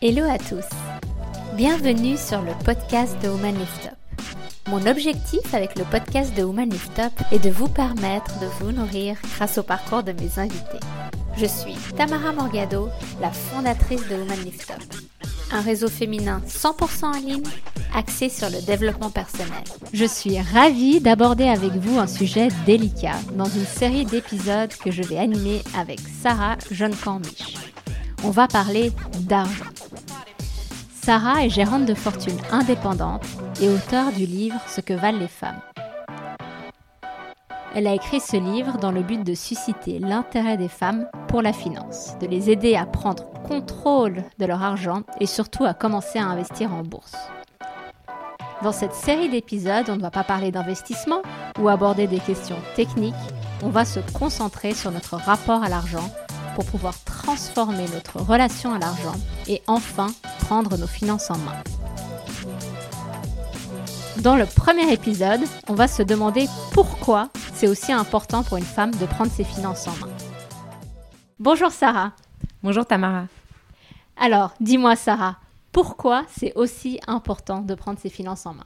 Hello à tous. Bienvenue sur le podcast de Woman Lift Up. Mon objectif avec le podcast de Woman Lift Up est de vous permettre de vous nourrir grâce au parcours de mes invités. Je suis Tamara Morgado, la fondatrice de Woman Lift Up, un réseau féminin 100% en ligne axé sur le développement personnel. Je suis ravie d'aborder avec vous un sujet délicat dans une série d'épisodes que je vais animer avec Sarah Jeune-Cambiche. On va parler d'argent. Sarah est gérante de fortune indépendante et auteure du livre Ce que valent les femmes. Elle a écrit ce livre dans le but de susciter l'intérêt des femmes pour la finance, de les aider à prendre contrôle de leur argent et surtout à commencer à investir en bourse. Dans cette série d'épisodes, on ne va pas parler d'investissement ou aborder des questions techniques, on va se concentrer sur notre rapport à l'argent pour pouvoir transformer notre relation à l'argent et enfin prendre nos finances en main. Dans le premier épisode, on va se demander pourquoi c'est aussi important pour une femme de prendre ses finances en main. Bonjour Sarah. Bonjour Tamara. Alors, dis-moi Sarah, pourquoi c'est aussi important de prendre ses finances en main?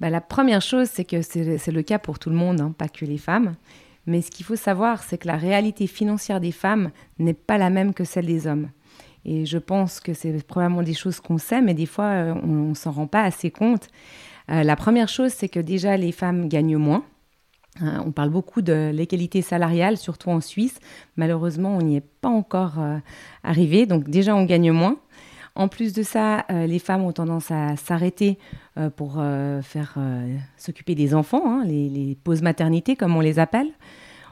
Bah, La première chose, c'est que c'est le cas pour tout le monde, hein, pas que les femmes. Mais ce qu'il faut savoir, c'est que la réalité financière des femmes n'est pas la même que celle des hommes. Et je pense que c'est probablement des choses qu'on sait, mais des fois, euh, on ne s'en rend pas assez compte. Euh, la première chose, c'est que déjà, les femmes gagnent moins. Hein, on parle beaucoup de l'égalité salariale, surtout en Suisse. Malheureusement, on n'y est pas encore euh, arrivé. Donc déjà, on gagne moins. En plus de ça, les femmes ont tendance à s'arrêter pour faire s'occuper des enfants, hein, les, les, pauses maternité comme on les appelle.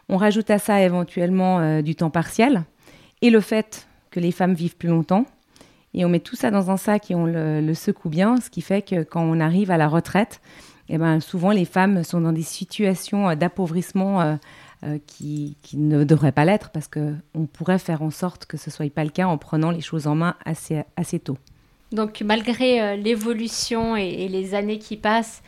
On rajoute à ça éventuellement du temps partiel et le fait que les femmes vivent plus longtemps. Et on met tout ça dans un sac et on le, secoue bien, ce qui fait que quand on arrive à la retraite, eh ben, souvent les femmes sont dans des situations euh, d'appauvrissement euh, euh, qui, ne devraient pas l'être parce qu'on pourrait faire en sorte que ce ne soit pas le cas en prenant les choses en main assez, assez tôt. Donc malgré l'évolution et, et, les années qui passent,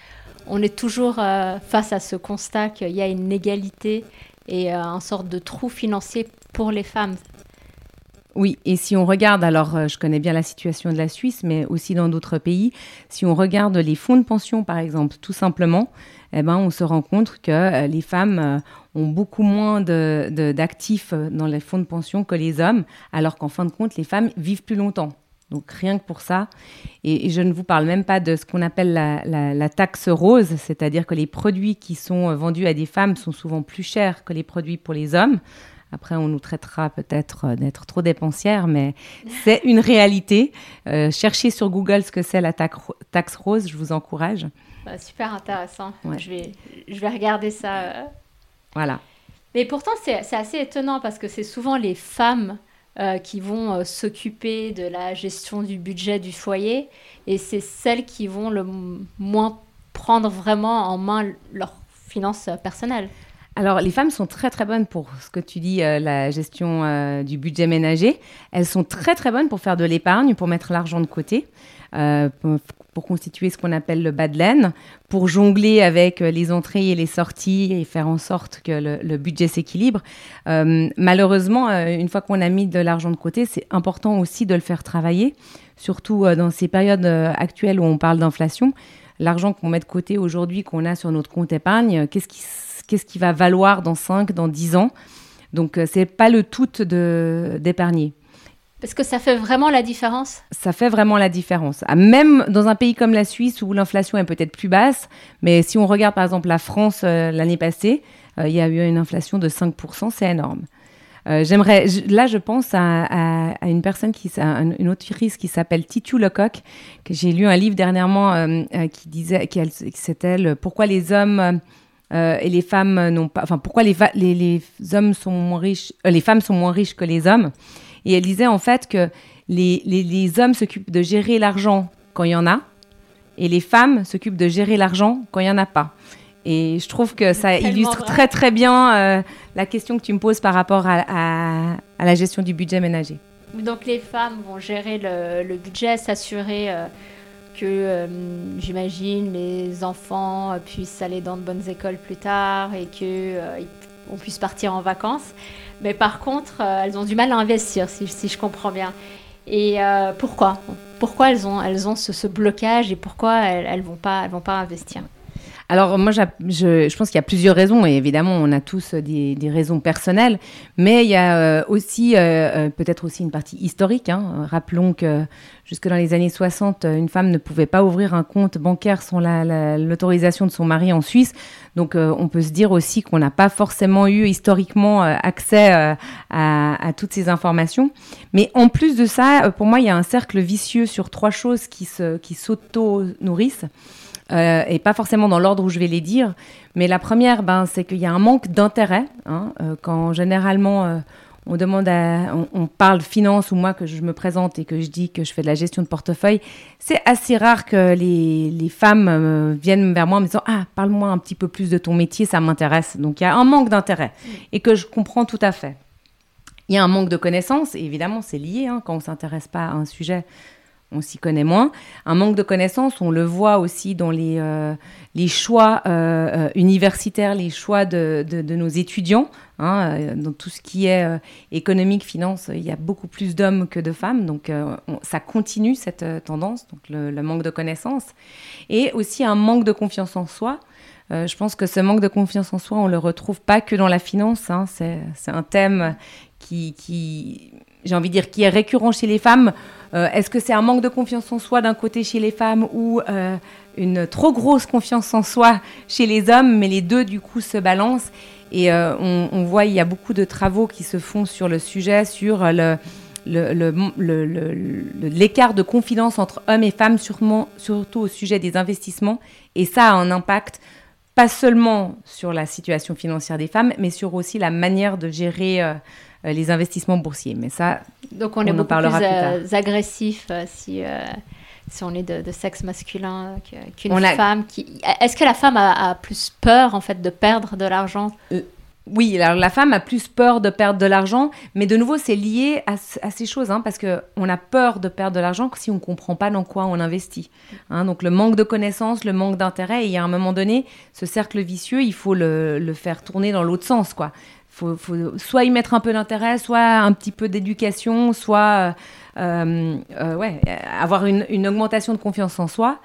on est toujours face à ce constat qu'il y a une égalité et un sorte de trou financier pour les femmes. Oui, et si on regarde, alors euh, je connais bien la situation de la Suisse, mais aussi dans d'autres pays, si on regarde les fonds de pension, par exemple, tout simplement, eh ben, on se rend compte que euh, les femmes euh, ont beaucoup moins d'actifs dans les fonds de pension que les hommes, alors qu'en fin de compte, les femmes vivent plus longtemps. Donc rien que pour ça. Et, je ne vous parle même pas de ce qu'on appelle la, la, taxe rose, c'est-à-dire que les produits qui sont vendus à des femmes sont souvent plus chers que les produits pour les hommes. Après, on nous traitera peut-être euh, d'être trop dépensières, mais c'est une réalité. Euh, cherchez sur Google ce que c'est la taxe rose, je vous encourage. Bah, super intéressant. Je, vais, je vais regarder ça. Euh. Voilà. Mais pourtant, c'est assez étonnant parce que c'est souvent les femmes qui vont s'occuper de la gestion du budget du foyer et c'est celles qui vont le moins prendre vraiment en main leurs finances personnelles. Alors, les femmes sont très très bonnes pour ce que tu dis, euh, la gestion euh, du budget ménager. Elles sont très très bonnes pour faire de l'épargne, pour mettre l'argent de côté, euh, pour, constituer ce qu'on appelle le bas de laine, pour jongler avec les entrées et les sorties et faire en sorte que le, budget s'équilibre. malheureusement, une fois qu'on a mis de l'argent de côté, c'est important aussi de le faire travailler, surtout dans ces périodes actuelles où on parle d'inflation. L'argent qu'on met de côté aujourd'hui, qu'on a sur notre compte épargne, qu'est-ce qui qu'est-ce qui va valoir dans 5, dans 10 ans. Donc, euh, c'est pas le tout d'épargner. Parce que ça fait vraiment la différence? Ça fait vraiment la différence. Ah, même dans un pays comme la Suisse où l'inflation est peut-être plus basse, mais si on regarde par exemple la France euh, l'année passée, euh, il y a eu une inflation de 5%, c'est énorme. J'aimerais, là, je pense à, une personne qui, une autrice qui s'appelle Titu Lecoq, que j'ai lu un livre dernièrement qui disait, qui, c'était Pourquoi les hommes euh, et les femmes n'ont pas. Enfin, pourquoi les, les, hommes sont moins riches, euh, les femmes sont moins riches que les hommes? Et elle disait en fait que les, les hommes s'occupent de gérer l'argent quand il y en a, et les femmes s'occupent de gérer l'argent quand il n'y en a pas. Et je trouve que ça illustre très très bien euh, la question que tu me poses par rapport à, à, la gestion du budget ménager. Donc les femmes vont gérer le, le budget, s'assurer que euh, j'imagine les enfants puissent aller dans de bonnes écoles plus tard et que euh, on puisse partir en vacances. Mais par contre, euh, elles ont du mal à investir, si, je comprends bien. Et euh, pourquoi? Pourquoi elles ont, elles ont ce, blocage et pourquoi elles ne vont, pas, vont pas investir? Alors moi, je, pense qu'il y a plusieurs raisons, et évidemment, on a tous des, raisons personnelles, mais il y a euh, aussi euh, peut-être aussi une partie historique. Hein. Rappelons que jusque dans les années 60, une femme ne pouvait pas ouvrir un compte bancaire sans l'autorisation de son mari en Suisse. Donc on peut se dire aussi qu'on n'a pas forcément eu historiquement accès à, toutes ces informations. Mais en plus de ça, pour moi, il y a un cercle vicieux sur trois choses qui s'auto-nourrissent. Euh, et pas forcément dans l'ordre où je vais les dire. Mais la première, ben, c'est qu'il y a un manque d'intérêt. Hein, euh, quand généralement euh, on demande on, parle finance ou moi que je me présente et que je dis que je fais de la gestion de portefeuille, c'est assez rare que les, les femmes viennent vers moi en me disant ah parle-moi un petit peu plus de ton métier, ça m'intéresse. Donc il y a un manque d'intérêt et que je comprends tout à fait. Il y a un manque de connaissances, évidemment c'est lié hein, quand on s'intéresse pas à un sujet on s'y connaît moins. Un manque de connaissances, on le voit aussi dans les, euh, les choix euh, euh, universitaires, les choix de, nos étudiants. Hein, dans tout ce qui est économique, finance, il y a beaucoup plus d'hommes que de femmes. Donc ça continue cette tendance, donc le, manque de connaissances. Et aussi un manque de confiance en soi. je pense que ce manque de confiance en soi, on le retrouve pas que dans la finance. Hein. c'est un thème qui, qui j'ai envie de dire, qui est récurrent chez les femmes. Euh, est-ce que c'est un manque de confiance en soi d'un côté chez les femmes ou euh, une trop grosse confiance en soi chez les hommes? Mais les deux, du coup, se balancent. Et euh, on, voit, il y a beaucoup de travaux qui se font sur le sujet, sur l'écart de confidence entre hommes et femmes, surtout au sujet des investissements. Et ça a un impact pas seulement sur la situation financière des femmes, mais sur aussi la manière de gérer euh, les investissements boursiers. Mais ça, donc on, est beaucoup plus, euh, agressif euh, si si on est de, sexe masculin qu'une femme qui est-ce que la femme a, plus peur en fait de perdre de l'argent? Oui, alors la femme a plus peur de perdre de l'argent, mais de nouveau, c'est lié à, ces choses, hein, parce qu'on a peur de perdre de l'argent si on ne comprend pas dans quoi on investit. Hein. donc le manque de connaissances, le manque d'intérêt, et a un moment donné, ce cercle vicieux, il faut le, faire tourner dans l'autre sens. quoi faut, soit y mettre un peu d'intérêt, soit un petit peu d'éducation, soit euh, euh, ouais, avoir une, augmentation de confiance en soi.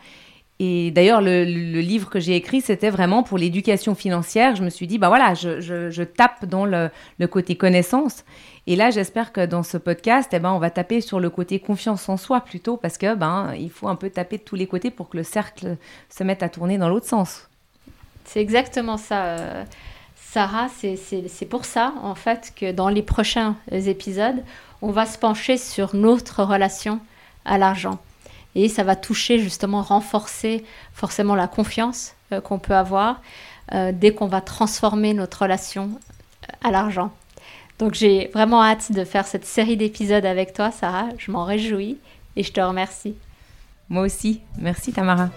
Et d'ailleurs, le, livre que j'ai écrit, c'était vraiment pour l'éducation financière. Je me suis dit, bah voilà, je, tape dans le, le, côté connaissance. Et là, j'espère que dans ce podcast, eh ben, on va taper sur le côté confiance en soi plutôt, parce que ben, il faut un peu taper de tous les côtés pour que le cercle se mette à tourner dans l'autre sens. C'est exactement ça. Euh, Sarah, c'est pour ça, en fait, que dans les prochains épisodes, on va se pencher sur notre relation à l'argent. Et ça va toucher, justement, renforcer forcément la confiance euh, qu'on peut avoir euh, dès qu'on va transformer notre relation euh, à l'argent. Donc j'ai vraiment hâte de faire cette série d'épisodes avec toi, Sarah. Je m'en réjouis et je te remercie. Moi aussi. Merci, Tamara.